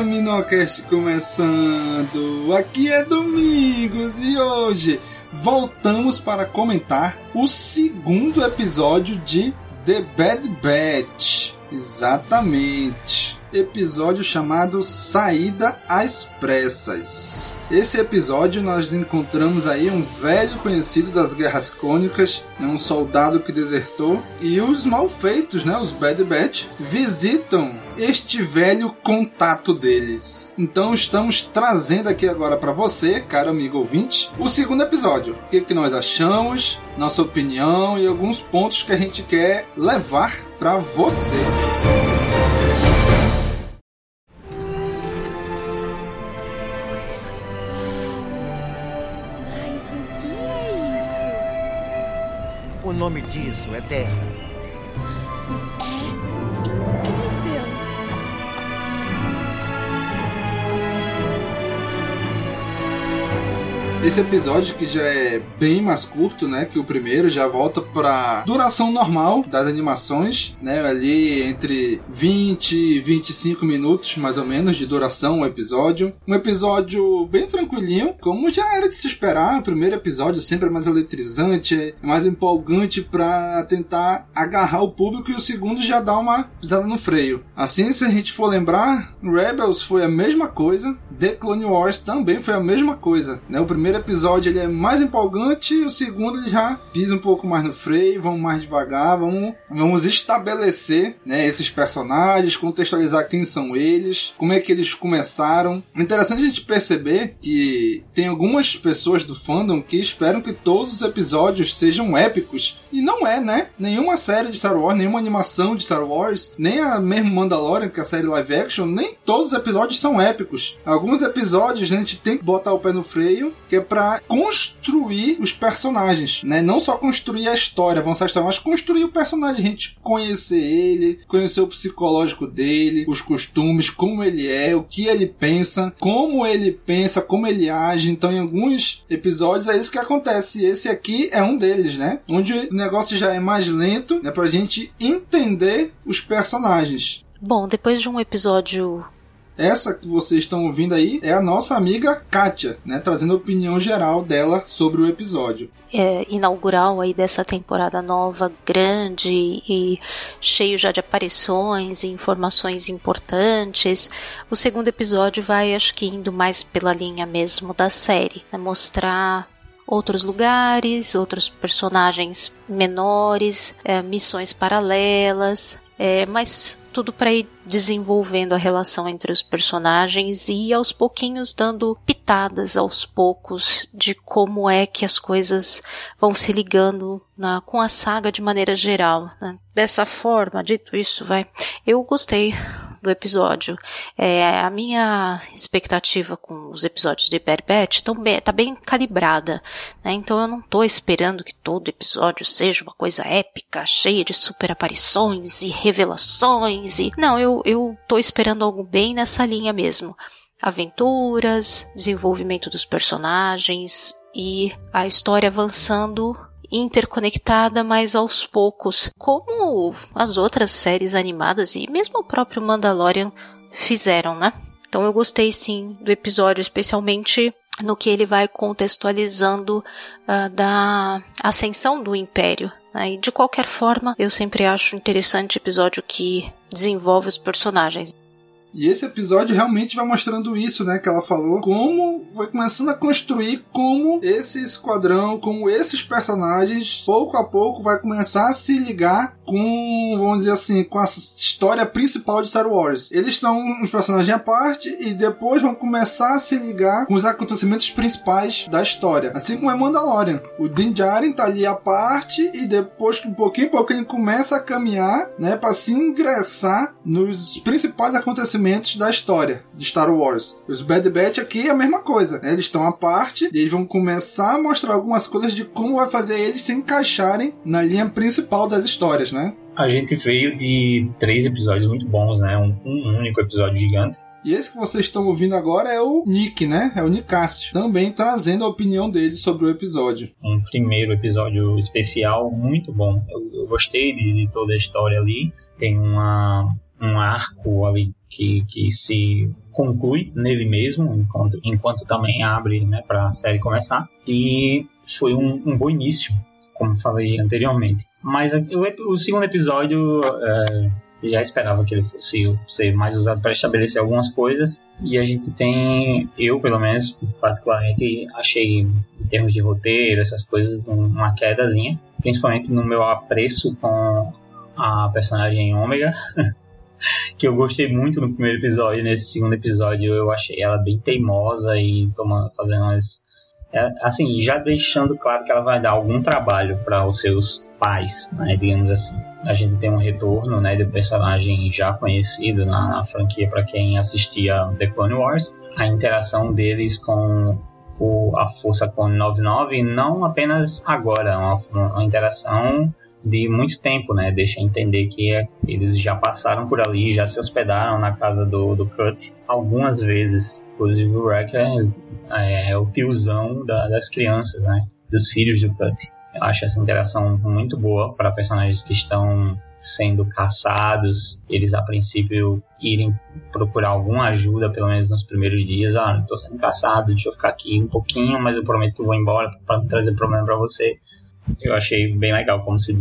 Um Caminocast começando. Aqui é Domingos e hoje voltamos para comentar o segundo episódio de The Bad Batch. Exatamente episódio chamado Saída às Pressas. Esse episódio nós encontramos aí um velho conhecido das guerras clônicas, né, um soldado que desertou, e os malfeitos, né, os Bad Batch, visitam este velho contato deles. Então estamos trazendo aqui agora para você, caro amigo ouvinte, o segundo episódio. O que, que nós achamos, nossa opinião e alguns pontos que a gente quer levar para você. Mas nome disso é Terra. Esse episódio que já é bem mais curto, né, que o primeiro, já volta pra duração normal das animações, né, ali entre 20 e 25 minutos, mais ou menos, de duração o episódio. Um episódio bem tranquilinho, como já era de se esperar, o primeiro episódio sempre é mais eletrizante, é mais empolgante pra tentar agarrar o público e o segundo já dá uma pisada no freio. Assim, se a gente for lembrar, Rebels foi a mesma coisa, The Clone Wars também foi a mesma coisa, né, o primeiro episódio ele é mais empolgante, o segundo ele já pisa um pouco mais no freio, vamos mais devagar, vamos, vamos estabelecer né, esses personagens, contextualizar quem são eles, como é que eles começaram. Interessante a gente perceber que tem algumas pessoas do fandom que esperam que todos os episódios sejam épicos, e não é, né? Nenhuma série de Star Wars, nenhuma animação de Star Wars, nem a mesmo Mandalorian, que é a série live action, nem todos os episódios são épicos. Alguns episódios a gente tem que botar o pé no freio, que é pra construir os personagens, né? Não só construir a história, avançar a história, mas construir o personagem, a gente conhecer ele, conhecer o psicológico dele, os costumes, como ele é, o que ele pensa, como ele pensa, como ele age. Então, em alguns episódios é isso que acontece. Esse aqui é um deles, né? Onde o negócio já é mais lento, né? Pra gente entender os personagens. Bom, depois de um episódio Essa que vocês estão ouvindo aí é a nossa amiga Kátia, né? Trazendo a opinião geral dela sobre o episódio. é, inaugural aí dessa temporada nova, grande e cheio já de aparições e informações importantes, o segundo episódio vai, acho que indo mais pela linha mesmo da série, né? mostrar outros lugares, outros personagens menores, é, missões paralelas, é, mas tudo para ir desenvolvendo a relação entre os personagens e aos pouquinhos dando pitadas aos poucos de como é que as coisas vão se ligando na, com a saga de maneira geral. né? Dessa forma, dito isso, vai, eu gostei do episódio. É, a minha expectativa com os episódios de Bad Batch tão bem, tá bem calibrada, né? Então eu não tô esperando que todo episódio seja uma coisa épica, cheia de super aparições e revelações e não, eu eu tô esperando algo bem nessa linha mesmo. Aventuras, desenvolvimento dos personagens e a história avançando interconectada, mas aos poucos, como as outras séries animadas e mesmo o próprio Mandalorian fizeram, né? Então eu gostei sim do episódio, especialmente no que ele vai contextualizando ah, da ascensão do Império. né? E de qualquer forma, eu sempre acho interessante episódio que desenvolve os personagens. E esse episódio realmente vai mostrando isso, né? Que ela falou. Como vai começando a construir como esse esquadrão, como esses personagens, pouco a pouco, vai começar a se ligar com, vamos dizer assim, com a história principal de Star Wars. Eles são uns personagens à parte e depois vão começar a se ligar com os acontecimentos principais da história. Assim como é Mandalorian. O Din Djarin tá ali à parte e depois, que um pouquinho em pouquinho, ele começa a caminhar, né? Pra se ingressar nos principais acontecimentos acontecimentos da história de Star Wars. Os Bad Batch aqui é a mesma coisa, né? Eles estão à parte e eles vão começar a mostrar algumas coisas de como vai fazer eles se encaixarem na linha principal das histórias, né? A gente veio de três episódios muito bons, né? Um, um único episódio gigante. E esse que vocês estão ouvindo agora é o Nick, né? É o Nicásio. Também trazendo a opinião dele sobre o episódio. Um primeiro episódio especial muito bom. Eu, eu gostei de, de, toda a história ali. Tem uma, um arco ali que, que se conclui nele mesmo, enquanto, enquanto também abre né, para a série começar. E foi um, um bom início, como falei anteriormente. Mas o, o segundo episódio. É, já esperava que ele fosse ser mais usado para estabelecer algumas coisas e a gente tem eu pelo menos particularmente achei em termos de roteiro essas coisas uma quedazinha principalmente no meu apreço com a personagem Ômega que eu gostei muito no primeiro episódio nesse segundo episódio eu achei ela bem teimosa e tomando fazendo umas é, assim, já deixando claro que ela vai dar algum trabalho para os seus pais, né, digamos assim. A gente tem um retorno, né, do personagem já conhecido na, na franquia para quem assistia The Clone Wars, a interação deles com o, a Força Clone 99, não apenas agora, uma, uma interação de muito tempo, né? Deixa entender que é, eles já passaram por ali, já se hospedaram na casa do, do Kurt algumas vezes. Inclusive o Wrecker é, é o tiozão da, das crianças, né? Dos filhos do Kurt. Eu acho essa interação muito boa para personagens que estão sendo caçados, eles a princípio irem procurar alguma ajuda, pelo menos nos primeiros dias. Ah, estou sendo caçado, deixa eu ficar aqui um pouquinho, mas eu prometo que vou embora para não trazer problema para você. Eu achei bem legal como se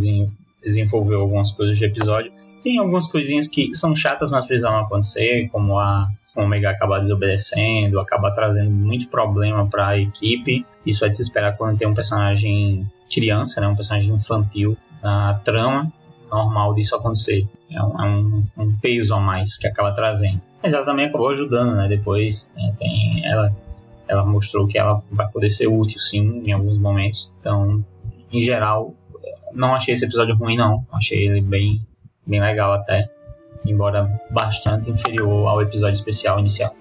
desenvolveu algumas coisas de episódio. Tem algumas coisinhas que são chatas, mas precisam acontecer, como a Omega acabar desobedecendo, acaba trazendo muito problema para a equipe. Isso é de se esperar quando tem um personagem criança, né, um personagem infantil na trama. Normal disso acontecer. É um, é um, um peso a mais que acaba trazendo. Mas ela também acabou ajudando, né? Depois né, tem ela, ela mostrou que ela vai poder ser útil, sim, em alguns momentos. Então, em geral, não achei esse episódio ruim, não. Achei ele bem, bem legal até embora bastante inferior ao episódio especial inicial.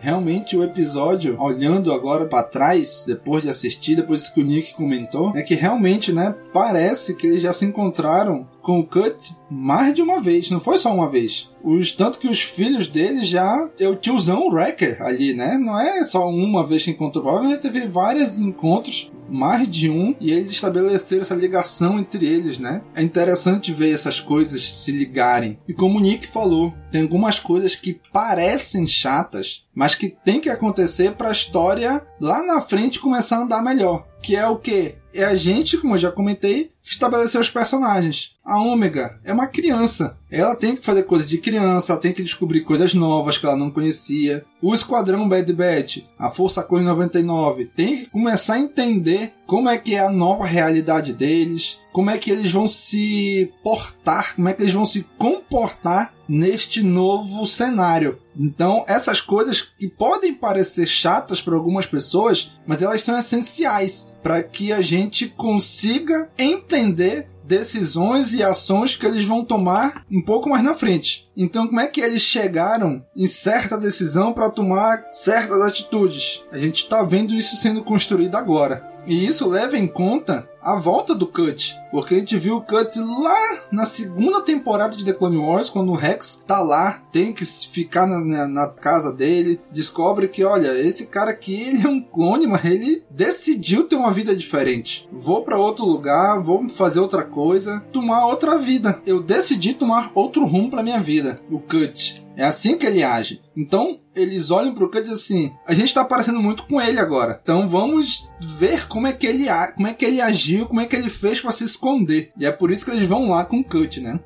Realmente o episódio, olhando agora para trás, depois de assistir, depois que o Nick comentou, é que realmente, né, parece que eles já se encontraram com o Cut mais de uma vez, não foi só uma vez. Os, tanto que os filhos dele já é o tiozão Wrecker ali, né? Não é só uma vez que encontrou, provavelmente teve vários encontros, mais de um, e eles estabeleceram essa ligação entre eles, né? É interessante ver essas coisas se ligarem. E como o Nick falou, tem algumas coisas que parecem chatas, mas que tem que acontecer para a história lá na frente começar a andar melhor. Que é o que? É a gente, como eu já comentei, estabelecer os personagens. A Ômega é uma criança. Ela tem que fazer coisas de criança, ela tem que descobrir coisas novas que ela não conhecia. O Esquadrão Bad Batch, a Força Clone 99, tem que começar a entender como é que é a nova realidade deles, como é que eles vão se portar, como é que eles vão se comportar neste novo cenário. Então, essas coisas que podem parecer chatas para algumas pessoas, mas elas são essenciais para que a gente consiga entender decisões e ações que eles vão tomar um pouco mais na frente. Então, como é que eles chegaram em certa decisão para tomar certas atitudes? A gente está vendo isso sendo construído agora. E isso leva em conta a volta do Cut. Porque a gente viu o Cut lá na segunda temporada de The Clone Wars, quando o Rex tá lá, tem que ficar na, na, na, casa dele, descobre que, olha, esse cara aqui, ele é um clone, mas ele decidiu ter uma vida diferente. Vou para outro lugar, vou fazer outra coisa, tomar outra vida. Eu decidi tomar outro rumo para minha vida. O Cut. É assim que ele age. Então, eles olham pro Cut e dizem assim: a gente tá parecendo muito com ele agora. Então vamos ver como é que ele, como é que ele agiu, como é que ele fez para se esconder. E é por isso que eles vão lá com o Cut, né?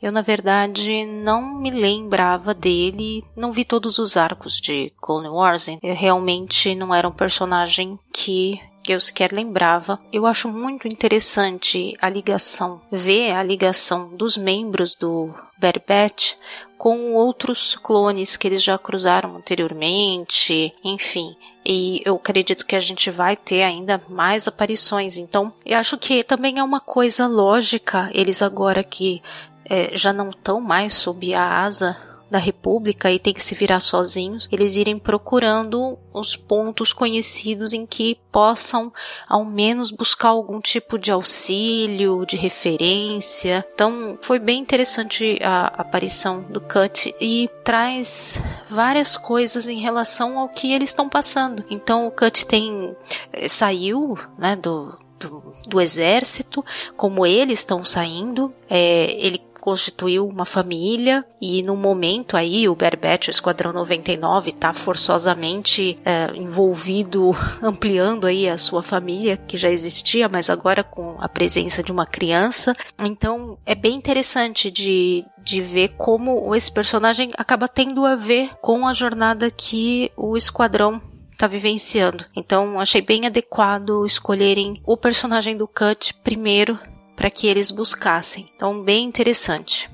Eu, na verdade, não me lembrava dele, não vi todos os arcos de Clone Wars. Eu realmente não era um personagem que que eu sequer lembrava. Eu acho muito interessante a ligação, ver a ligação dos membros do Bad Batch com outros clones que eles já cruzaram anteriormente, enfim. E eu acredito que a gente vai ter ainda mais aparições. Então, eu acho que também é uma coisa lógica eles agora que é, já não estão mais sob a asa da República e tem que se virar sozinhos, eles irem procurando os pontos conhecidos em que possam ao menos buscar algum tipo de auxílio, de referência. Então foi bem interessante a aparição do Cut e traz várias coisas em relação ao que eles estão passando. Então o Cut tem eh, saiu, né, do do, do, exército, como eles estão saindo, é, ele constituiu uma família e no momento aí o Berbet, o Esquadrão 99, está forçosamente é, envolvido, ampliando aí a sua família que já existia, mas agora com a presença de uma criança. Então é bem interessante de, de ver como esse personagem acaba tendo a ver com a jornada que o Esquadrão está vivenciando. Então achei bem adequado escolherem o personagem do Cut primeiro para que eles buscassem. Então, bem interessante.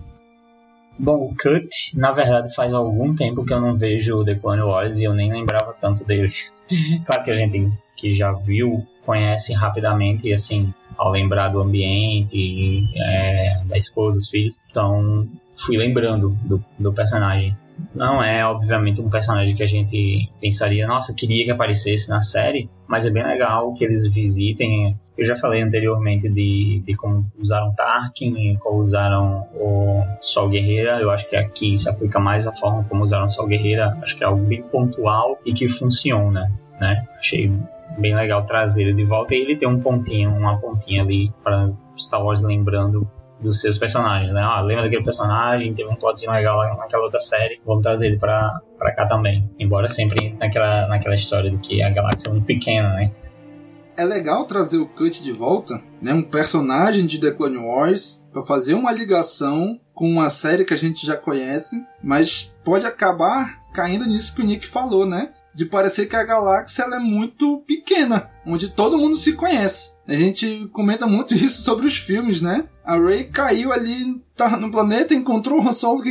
Bom, o Cut, na verdade, faz algum tempo que eu não vejo o The Clone Wars e eu nem lembrava tanto dele. claro que a gente que já viu, conhece rapidamente e assim, ao lembrar do ambiente, é, da esposa, dos filhos, então fui lembrando do, do personagem. Não é, obviamente, um personagem que a gente pensaria, nossa, queria que aparecesse na série, mas é bem legal que eles visitem. Eu já falei anteriormente de, de como usaram Tarkin, como usaram o Sol Guerreira. Eu acho que aqui se aplica mais a forma como usaram o Sol Guerreira. Acho que é algo bem pontual e que funciona, né? Achei bem legal trazer ele de volta e ele tem um pontinho, uma pontinha ali para Star Wars lembrando dos seus personagens, né? Ah, lembra daquele personagem, teve um plotzinho legal lá naquela outra série, vamos trazer ele pra, pra cá também. Embora sempre entre naquela, naquela história de que a galáxia é muito pequena, né? É legal trazer o Cut de volta, né? Um personagem de The Clone Wars, para fazer uma ligação com uma série que a gente já conhece, mas pode acabar caindo nisso que o Nick falou, né? De parecer que a galáxia é muito pequena, onde todo mundo se conhece. A gente comenta muito isso sobre os filmes, né? A Rey caiu ali tá no planeta, encontrou o Han Solo,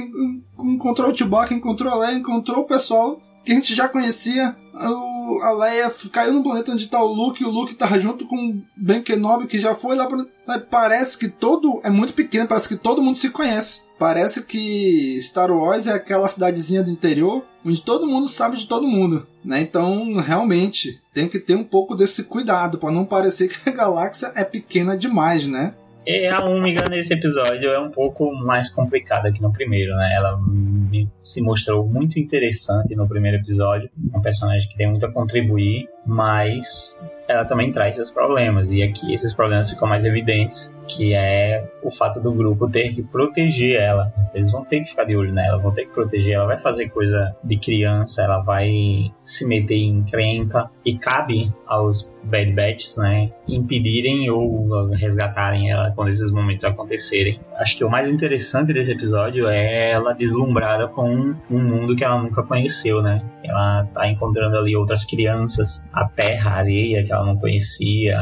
encontrou o Chewbacca, encontrou a Leia, encontrou o pessoal que a gente já conhecia. O, a Leia caiu no planeta onde tá o Luke, e o Luke tá junto com o Ben Kenobi, que já foi lá pra... Parece que todo... É muito pequeno, parece que todo mundo se conhece. Parece que Star Wars é aquela cidadezinha do interior onde todo mundo sabe de todo mundo, né? Então, realmente, tem que ter um pouco desse cuidado para não parecer que a galáxia é pequena demais, né? E a Ômega nesse episódio é um pouco mais complicada que no primeiro, né? Ela se mostrou muito interessante no primeiro episódio, um personagem que tem muito a contribuir, mas ela também traz seus problemas e aqui esses problemas ficam mais evidentes, que é o fato do grupo ter que proteger ela. Eles vão ter que ficar de olho nela, vão ter que proteger ela, vai fazer coisa de criança, ela vai se meter em crenca e cabe aos Bad Batch, né, impedirem ou resgatarem ela quando esses momentos acontecerem. Acho que o mais interessante desse episódio é ela deslumbrada com um mundo que ela nunca conheceu, né? Ela tá encontrando ali outras crianças, a terra, a areia que ela não conhecia.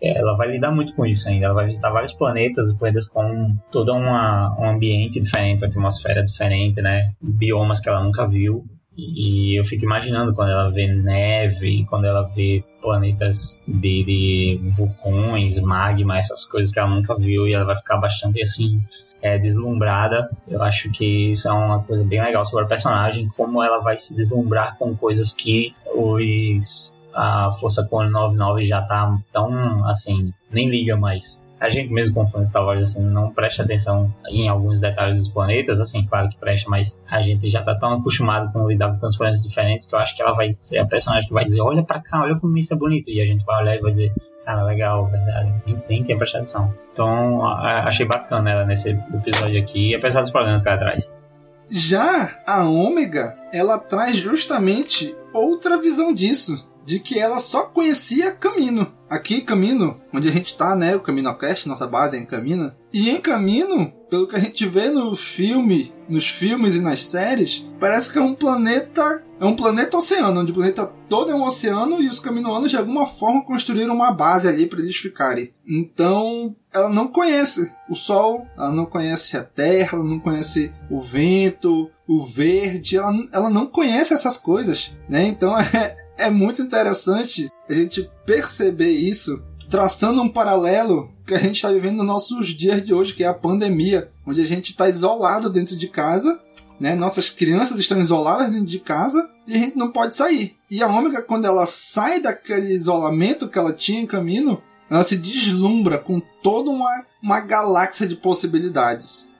Ela, vai lidar muito com isso ainda. Ela vai visitar vários planetas, planetas com todo uma, um ambiente diferente, uma atmosfera diferente, né? Biomas que ela nunca viu. E eu fico imaginando quando ela vê neve, quando ela vê planetas de, de vulcões, magma, essas coisas que ela nunca viu, e ela vai ficar bastante assim é, deslumbrada. Eu acho que isso é uma coisa bem legal sobre a personagem, como ela vai se deslumbrar com coisas que os a Força Clone 99 já tá tão assim, nem liga mais. A gente mesmo com fãs de Star Wars assim, não presta atenção em alguns detalhes dos planetas, assim, claro que presta, mas a gente já tá tão acostumado com lidar com transparências diferentes que eu acho que ela vai ser a personagem que vai dizer, olha pra cá, olha como isso é bonito, e a gente vai olhar e vai dizer, cara, legal, verdade, nem, nem tem prestado atenção. Então, a, achei bacana ela nesse episódio aqui, apesar dos problemas que ela traz. Já a Ômega, ela traz justamente outra visão disso de que ela só conhecia Camino. Aqui, Camino, onde a gente tá, né? O Camino Cast, nossa base é em Camino. E em Camino, pelo que a gente vê no filme, nos filmes e nas séries, parece que é um planeta. É um planeta oceano, onde o planeta todo é um oceano e os caminoanos de alguma forma construíram uma base ali para eles ficarem. Então, ela não conhece o sol, ela não conhece a terra, ela não conhece o vento, o verde, ela, ela não conhece essas coisas, né? Então é, é muito interessante a gente perceber isso, traçando um paralelo que a gente está vivendo nos nossos dias de hoje, que é a pandemia, onde a gente está isolado dentro de casa, né? Nossas crianças estão isoladas dentro de casa e a gente não pode sair. E a Ômega, quando ela sai daquele isolamento que ela tinha em caminho, ela se deslumbra com toda uma, uma galáxia de possibilidades.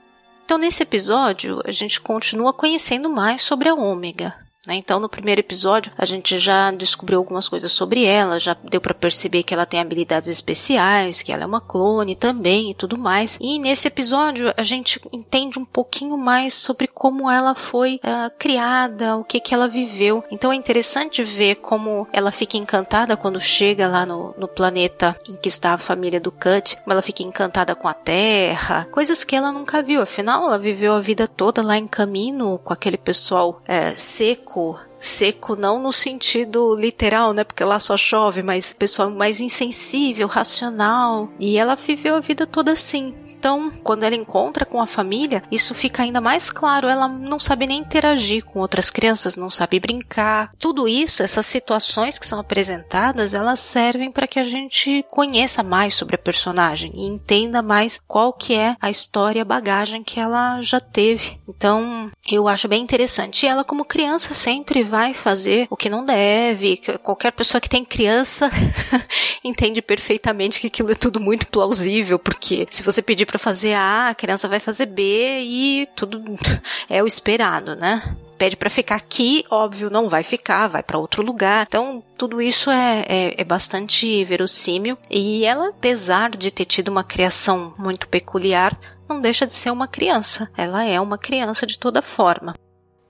Então, nesse episódio, a gente continua conhecendo mais sobre a Ômega. Né? Então, no primeiro episódio, a gente já descobriu algumas coisas sobre ela, já deu para perceber que ela tem habilidades especiais, que ela é uma clone também e tudo mais. E nesse episódio, a gente entende um pouquinho mais sobre como ela foi uh, criada, o que que ela viveu. Então, é interessante ver como ela fica encantada quando chega lá no, no planeta em que está a família do Cut, como ela fica encantada com a Terra, coisas que ela nunca viu. Afinal, ela viveu a vida toda lá em Camino com aquele pessoal é, seco seco. Seco não no sentido literal, né? Porque lá só chove, mas pessoal mais insensível, racional. E ela viveu a vida toda assim. Então, quando ela encontra com a família, isso fica ainda mais claro. Ela não sabe nem interagir com outras crianças, não sabe brincar. Tudo isso, essas situações que são apresentadas, elas servem para que a gente conheça mais sobre a personagem e entenda mais qual que é a história, a bagagem que ela já teve. Então, eu acho bem interessante. E ela, como criança, sempre vai fazer o que não deve. Qualquer pessoa que tem criança entende perfeitamente que aquilo é tudo muito plausível, porque se você pedir para fazer A, a criança vai fazer B e tudo é o esperado, né? pede para ficar aqui, óbvio, não vai ficar, vai para outro lugar. Então, tudo isso é, é, é, bastante verossímil. E ela, apesar de ter tido uma criação muito peculiar, não deixa de ser uma criança. Ela é uma criança de toda forma.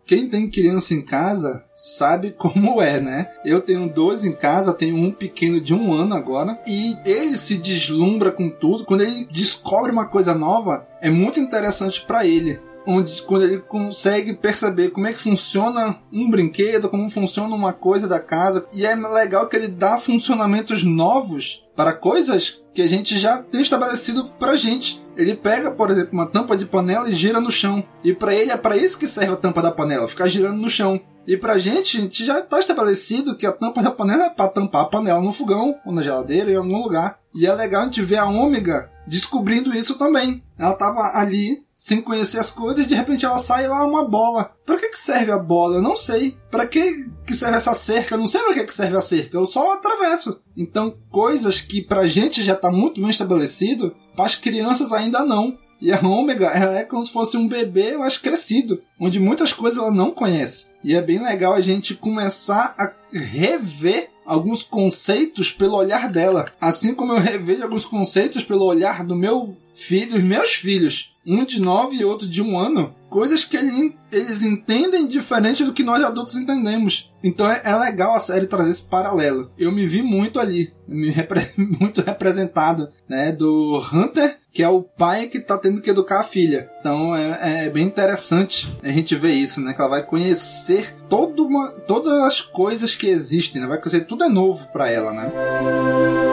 Quem tem criança em casa sabe como é, né? Eu tenho dois em casa, tenho um pequeno de um ano agora, e ele se deslumbra com tudo. Quando ele descobre uma coisa nova, é muito interessante para ele onde quando ele consegue perceber como é que funciona um brinquedo, como funciona uma coisa da casa, e é legal que ele dá funcionamentos novos para coisas que a gente já tem estabelecido pra gente. Ele pega, por exemplo, uma tampa de panela e gira no chão. E para ele é para isso que serve a tampa da panela, ficar girando no chão. E pra gente, a gente já está estabelecido que a tampa da panela é para tampar a panela no fogão, ou na geladeira, em algum lugar. E é legal a gente ver a Ômega descobrindo isso também. Ela tava ali sem conhecer as coisas, de repente ela sai lá uma bola. Para que, que serve a bola? Eu não sei. Para que, que serve essa cerca? Eu não sei para que, que serve a cerca. Eu só atravesso. Então, coisas que pra gente já tá muito bem estabelecido, para as crianças ainda não. E a Ômega, ela é como se fosse um bebê, mais crescido, onde muitas coisas ela não conhece. E é bem legal a gente começar a rever alguns conceitos pelo olhar dela. Assim como eu revejo alguns conceitos pelo olhar do meu filho, os meus filhos um de nove e outro de um ano, coisas que ele, eles entendem diferente do que nós adultos entendemos. Então é, é, legal a série trazer esse paralelo. Eu me vi muito ali, me repre muito representado, né, do Hunter, que é o pai que tá tendo que educar a filha. Então é, é bem interessante a gente ver isso, né, que ela vai conhecer todo uma, todas as coisas que existem, né, vai conhecer tudo é novo para ela, né.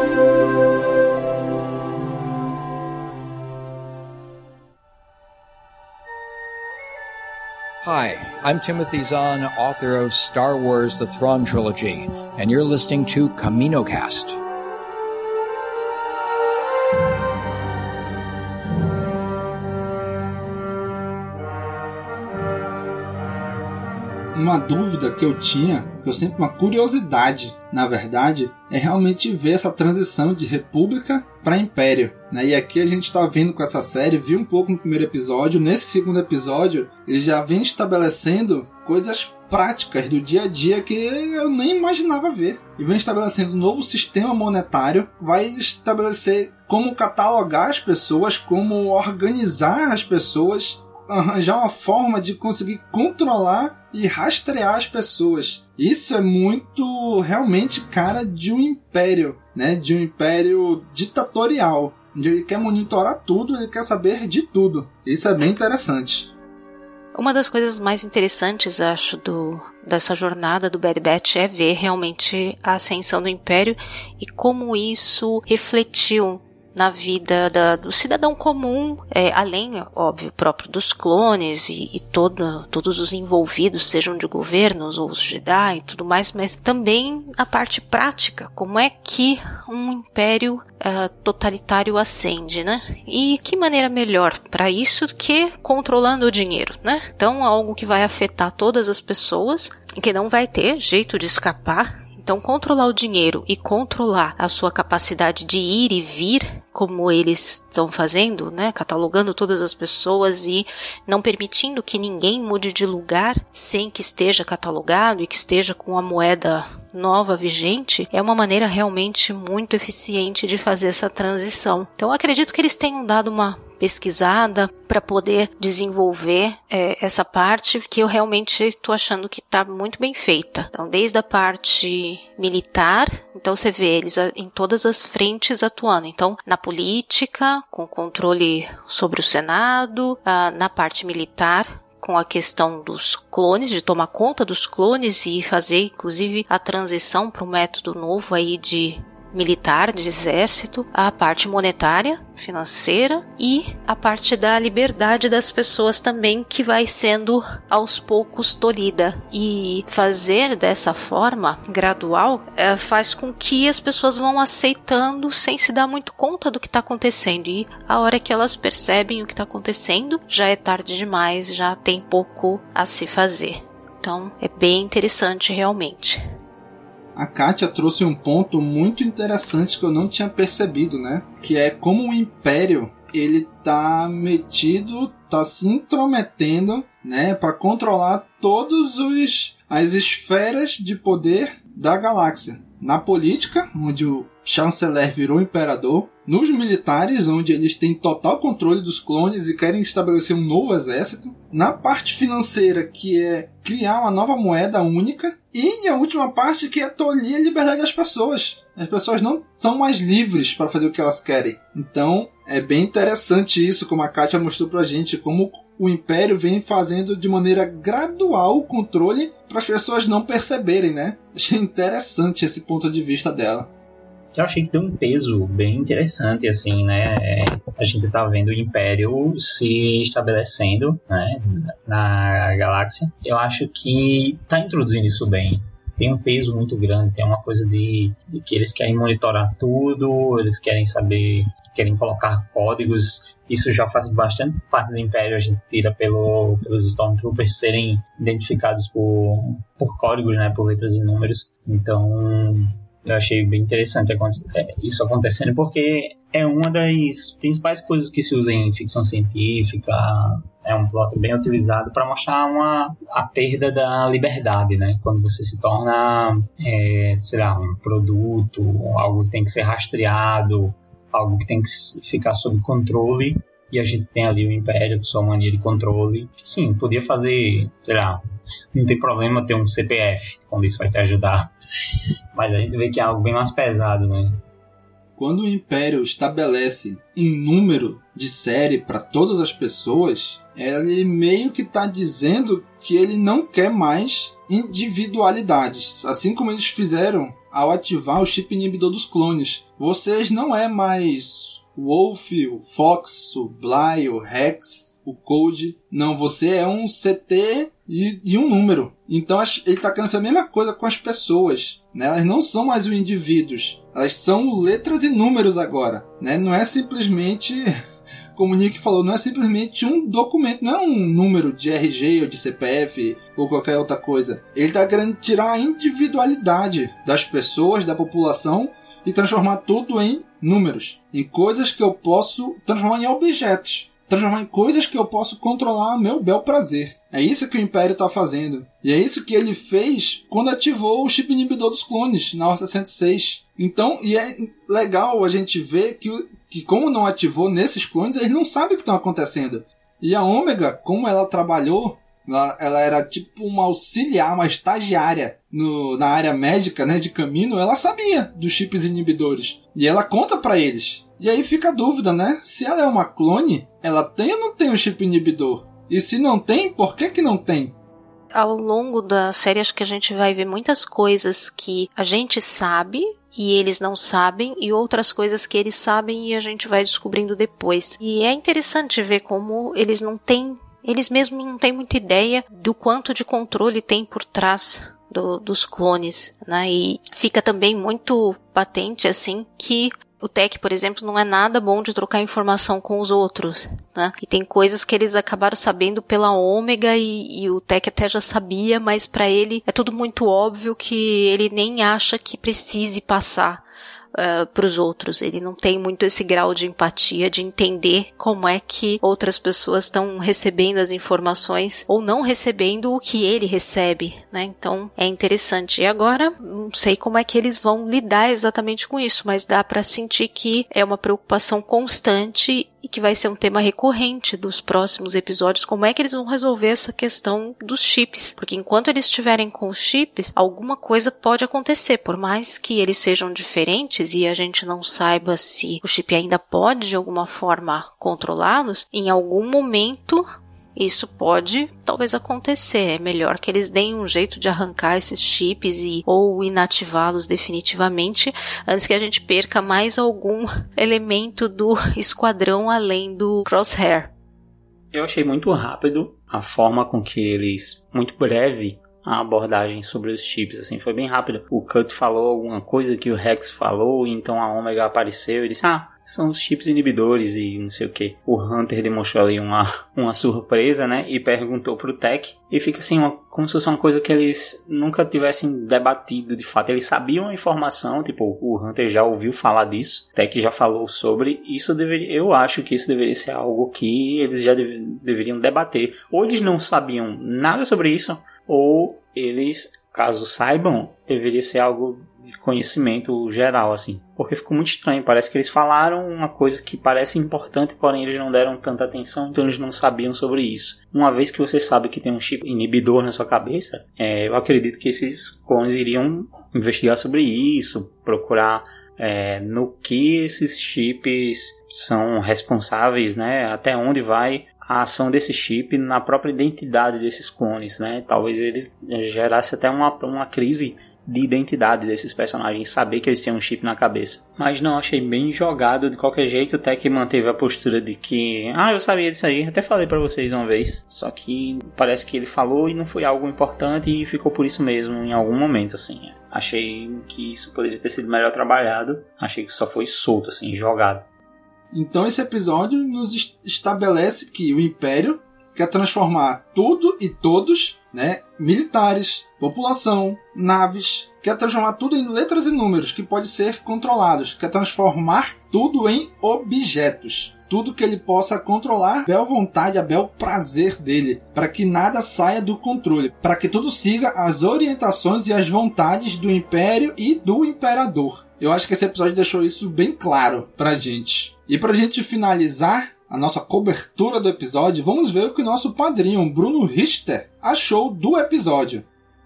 Hi, I'm Timothy Zahn, author of Star Wars The Thrawn Trilogy, and you're listening to CaminoCast. Uma dúvida que eu tinha, eu sempre uma curiosidade, na verdade, é realmente ver essa transição de república para império. Né? E aqui a gente está vendo com essa série, viu um pouco no primeiro episódio, nesse segundo episódio, ele já vem estabelecendo coisas práticas do dia a dia que eu nem imaginava ver. E vem estabelecendo um novo sistema monetário, vai estabelecer como catalogar as pessoas, como organizar as pessoas, arranjar uma forma de conseguir controlar e rastrear as pessoas. Isso é muito realmente cara de um império, né? De um império ditatorial. Onde ele quer monitorar tudo, ele quer saber de tudo. Isso é bem interessante. Uma das coisas mais interessantes, acho, do, dessa jornada do Bad Batch é ver realmente a ascensão do Império e como isso refletiu na vida da, do cidadão comum, é, além, óbvio, próprio dos clones e, e todo, todos os envolvidos, sejam de governos ou os Jedi e tudo mais, mas também a parte prática, como é que um império uh, totalitário ascende, né? E que maneira melhor para isso que controlando o dinheiro, né? Então, algo que vai afetar todas as pessoas que não vai ter jeito de escapar então, controlar o dinheiro e controlar a sua capacidade de ir e vir, como eles estão fazendo, né? Catalogando todas as pessoas e não permitindo que ninguém mude de lugar sem que esteja catalogado e que esteja com a moeda nova vigente, é uma maneira realmente muito eficiente de fazer essa transição. Então, acredito que eles tenham dado uma pesquisada para poder desenvolver é, essa parte que eu realmente estou achando que está muito bem feita. Então, desde a parte militar, então você vê eles em todas as frentes atuando. Então, na política, com controle sobre o Senado, na parte militar, com a questão dos clones, de tomar conta dos clones e fazer inclusive a transição para um método novo aí de militar, de exército, a parte monetária, financeira e a parte da liberdade das pessoas também que vai sendo aos poucos tolhida. E fazer dessa forma gradual é, faz com que as pessoas vão aceitando sem se dar muito conta do que está acontecendo. E a hora que elas percebem o que está acontecendo, já é tarde demais, já tem pouco a se fazer. Então é bem interessante realmente a Kátia trouxe um ponto muito interessante que eu não tinha percebido, né? Que é como o Império ele tá metido, tá se intrometendo, né, para controlar todos os as esferas de poder da galáxia. Na política, onde o chanceler virou imperador, nos militares, onde eles têm total controle dos clones e querem estabelecer um novo exército, na parte financeira, que é criar uma nova moeda única, e a última parte, que é tolir a liberdade das pessoas. As pessoas não são mais livres para fazer o que elas querem. Então, é bem interessante isso, como a Kátia mostrou pra gente, como o Império vem fazendo de maneira gradual o controle para as pessoas não perceberem, né? Achei interessante esse ponto de vista dela eu achei que deu um peso bem interessante, assim, né? É, a gente tá vendo o Império se estabelecendo, né, na galáxia. Eu acho que tá introduzindo isso bem. Tem um peso muito grande, tem uma coisa de, de que eles querem monitorar tudo, eles querem saber, querem colocar códigos isso já faz bastante parte do Império, a gente tira pelo, pelos Stormtroopers serem identificados por, por códigos, né, por letras e números. Então, eu achei bem interessante é, isso acontecendo porque é uma das principais coisas que se usa em ficção científica. É um plot bem utilizado para mostrar uma, a perda da liberdade, né? Quando você se torna, é, sei lá, um produto, algo que tem que ser rastreado, algo que tem que ficar sob controle. E a gente tem ali o Império com sua mania de controle. Sim, podia fazer, sei lá, não tem problema ter um CPF, quando isso vai te ajudar mas a gente vê que é algo bem mais pesado, né? Quando o Império estabelece um número de série para todas as pessoas, ele meio que está dizendo que ele não quer mais individualidades, assim como eles fizeram ao ativar o chip inibidor dos clones. Vocês não é mais o Wolf, o Fox, o Bly, o Rex, o Code. Não, você é um CT e, e um número. Então ele está querendo fazer a mesma coisa com as pessoas. Né? Elas não são mais os indivíduos. Elas são letras e números agora. Né? Não é simplesmente, como o Nick falou, não é simplesmente um documento, não é um número de RG ou de CPF ou qualquer outra coisa. Ele está querendo tirar a individualidade das pessoas, da população e transformar tudo em números, em coisas que eu posso transformar em objetos transformar em coisas que eu posso controlar a meu bel prazer. É isso que o Império está fazendo. E é isso que ele fez quando ativou o chip inibidor dos clones na Orça 106. Então, e é legal a gente ver que, que como não ativou nesses clones, eles não sabem o que está acontecendo. E a Ômega, como ela trabalhou, ela, ela, era tipo uma auxiliar, uma estagiária no, na área médica, né, de caminho, ela sabia dos chips inibidores. E ela conta para eles. E aí fica a dúvida, né? Se ela é uma clone, ela tem ou não tem um chip inibidor? E se não tem, por que que não tem? Ao longo da série, acho que a gente vai ver muitas coisas que a gente sabe e eles não sabem, e outras coisas que eles sabem e a gente vai descobrindo depois. E é interessante ver como eles não têm eles mesmos não têm muita ideia do quanto de controle tem por trás do, dos clones, né? E fica também muito patente assim que o Tech, por exemplo, não é nada bom de trocar informação com os outros, né? E tem coisas que eles acabaram sabendo pela Ômega e, e o Tech até já sabia, mas para ele é tudo muito óbvio que ele nem acha que precise passar uh, eh, para os outros. Ele não tem muito esse grau de empatia, de entender como é que outras pessoas estão recebendo as informações ou não recebendo o que ele recebe, né? Então é interessante. E agora não sei como é que eles vão lidar exatamente com isso, mas dá para sentir que é uma preocupação constante e que vai ser um tema recorrente dos próximos episódios, como é que eles vão resolver essa questão dos chips, porque enquanto eles estiverem com os chips, alguma coisa pode acontecer, por mais que eles sejam diferentes e a gente não saiba se o chip ainda pode de alguma forma controlá-los, em algum momento isso pode talvez acontecer. É melhor que eles deem um jeito de arrancar esses chips e ou inativá-los definitivamente antes que a gente perca mais algum elemento do esquadrão além do Crosshair. Eu achei muito rápido a forma com que eles, muito breve, a abordagem sobre os chips, assim, foi bem rápido. O Cut falou alguma coisa que o Rex falou, então a Omega apareceu e disse: "Ah, são os chips inibidores e não sei o que. O Hunter demonstrou ali uma, uma surpresa, né? E perguntou pro Tech. E fica assim, uma, como se fosse uma coisa que eles nunca tivessem debatido de fato. Eles sabiam a informação, tipo, o Hunter já ouviu falar disso, o Tech já falou sobre. Isso deveria, eu acho que isso deveria ser algo que eles já deve, deveriam debater. Ou eles não sabiam nada sobre isso, ou eles, caso saibam, deveria ser algo de conhecimento geral, assim. Porque ficou muito estranho. Parece que eles falaram uma coisa que parece importante, porém eles não deram tanta atenção, então eles não sabiam sobre isso. Uma vez que você sabe que tem um chip inibidor na sua cabeça, é, eu acredito que esses clones iriam investigar sobre isso, procurar é, no que esses chips são responsáveis, né? Até onde vai a ação desse chip na própria identidade desses clones, né? Talvez eles gerasse até uma, uma crise de identidade desses personagens, saber que eles têm um chip na cabeça. Mas não, achei bem jogado de qualquer jeito, até que manteve a postura de que, ah, eu sabia disso aí, até falei para vocês uma vez, só que parece que ele falou e não foi algo importante e ficou por isso mesmo em algum momento, assim. Achei que isso poderia ter sido melhor trabalhado, achei que só foi solto, assim, jogado. Então esse episódio nos estabelece que o Império quer transformar tudo e todos, né, militares, população, naves, quer transformar tudo em letras e números que podem ser controlados, quer transformar tudo em objetos. Tudo que ele possa controlar, a bel vontade, a bel prazer dele, para que nada saia do controle, para que tudo siga as orientações e as vontades do Império e do Imperador. Eu acho que esse episódio deixou isso bem claro pra gente. E pra gente finalizar, a nossa cobertura do episódio, vamos ver o que nosso padrinho, Bruno Richter, achou do episódio.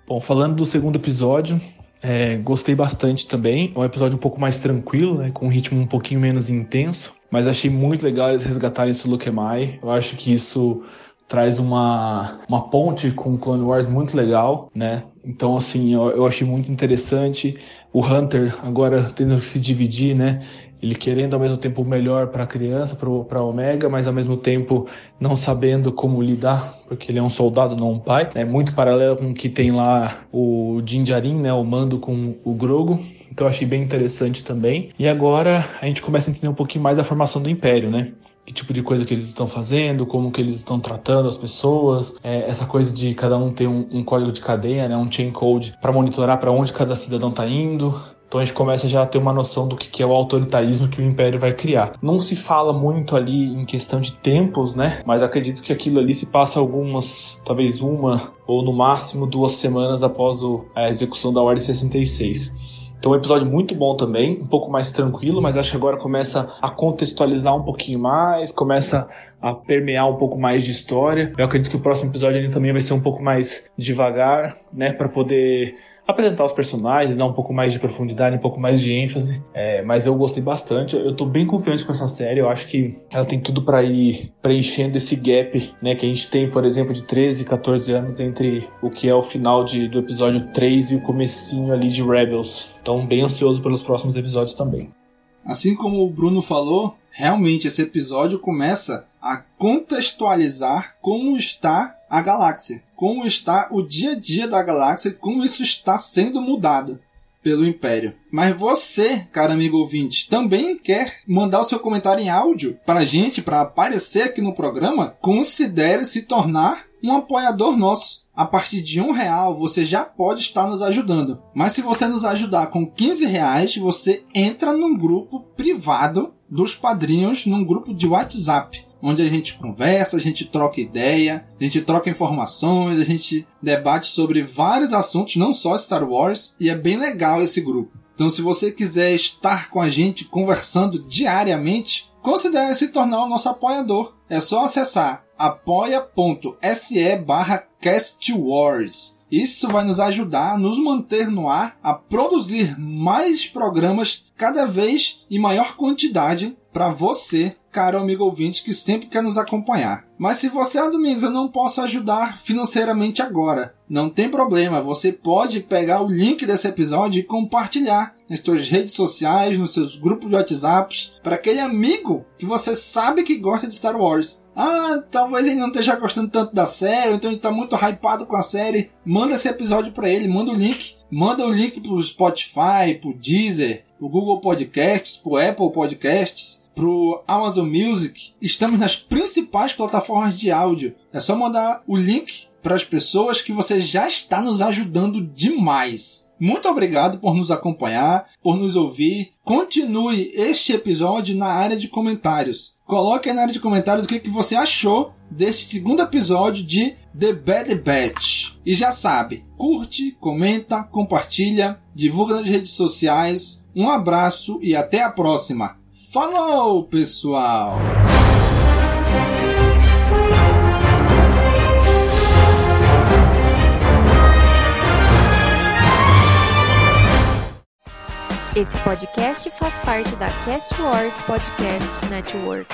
Bom, falando do segundo episódio, é, gostei bastante também. É um episódio um pouco mais tranquilo, né, com um ritmo um pouquinho menos intenso. Mas achei muito legal eles resgatarem esse Lukemai. Eu acho que isso traz uma, uma ponte com Clone Wars muito legal, né? Então, assim, eu, eu achei muito interessante. O Hunter agora tendo que se dividir, né? Ele querendo ao mesmo tempo o melhor para a criança, para Omega, mas ao mesmo tempo não sabendo como lidar, porque ele é um soldado, não um pai. É muito paralelo com o que tem lá o Din Djarin, né, o mando com o Grogo. Então eu achei bem interessante também. E agora a gente começa a entender um pouquinho mais a formação do Império, né? que tipo de coisa que eles estão fazendo, como que eles estão tratando as pessoas, é, essa coisa de cada um ter um, um, código de cadeia, né, um chain code para monitorar para onde cada cidadão está indo, então a gente começa já a ter uma noção do que é o autoritarismo que o Império vai criar. Não se fala muito ali em questão de tempos, né? Mas acredito que aquilo ali se passa algumas, talvez uma ou no máximo duas semanas após a execução da Ordem 66. Então, um episódio muito bom também, um pouco mais tranquilo, mas acho que agora começa a contextualizar um pouquinho mais, começa a permear um pouco mais de história. Eu acredito que o próximo episódio também vai ser um pouco mais devagar, né, para poder apresentar os personagens, dar um pouco mais de profundidade, um pouco mais de ênfase. É, mas eu gostei bastante. Eu tô bem confiante com essa série. Eu acho que ela tem tudo para ir preenchendo esse gap, né? Que a gente tem, por exemplo, de 13, 14 anos entre o que é o final de, do episódio 3 e o comecinho ali de Rebels. Então, bem ansioso pelos próximos episódios também. Assim como o Bruno falou, realmente esse episódio começa a contextualizar como está a galáxia, como está o dia a dia da galáxia, como isso está sendo mudado pelo Império. Mas você, cara amigo ouvinte, também quer mandar o seu comentário em áudio para a gente, para aparecer aqui no programa? Considere se tornar um apoiador nosso. A partir de um real você já pode estar nos ajudando. Mas se você nos ajudar com 15 reais, você entra num grupo privado dos padrinhos, num grupo de WhatsApp onde a gente conversa, a gente troca ideia, a gente troca informações, a gente debate sobre vários assuntos, não só Star Wars, e é bem legal esse grupo. Então, se você quiser estar com a gente conversando diariamente, considere se tornar o nosso apoiador. É só acessar apoia.se barra castwars. Isso vai nos ajudar a nos manter no ar, a produzir mais programas cada vez em maior quantidade para você, caro amigo ouvinte, que sempre quer nos acompanhar. Mas se você, ah, Domingos, eu não posso ajudar financeiramente agora. Não tem problema, você pode pegar o link desse episódio e compartilhar nas suas redes sociais, nos seus grupos de WhatsApp, para aquele amigo que você sabe que gosta de Star Wars. Ah, talvez ele não esteja gostando tanto da série, então ele está muito hypado com a série. Manda esse episódio para ele, manda o link. Manda o link pro Spotify, pro Deezer, pro Google Podcasts, pro Apple Podcasts, pro Amazon Music. Estamos nas principais plataformas de áudio. É só mandar o link para as pessoas que você já está nos ajudando demais. Muito obrigado por nos acompanhar, por nos ouvir. Continue este episódio na área de comentários. Coloque aí na área de comentários o que, que você achou deste segundo episódio de The Bad Batch. E já sabe, curte, comenta, compartilha, divulga nas redes sociais. Um abraço e até a próxima. Falou, pessoal! Esse podcast faz parte da Cast Wars Podcast Network.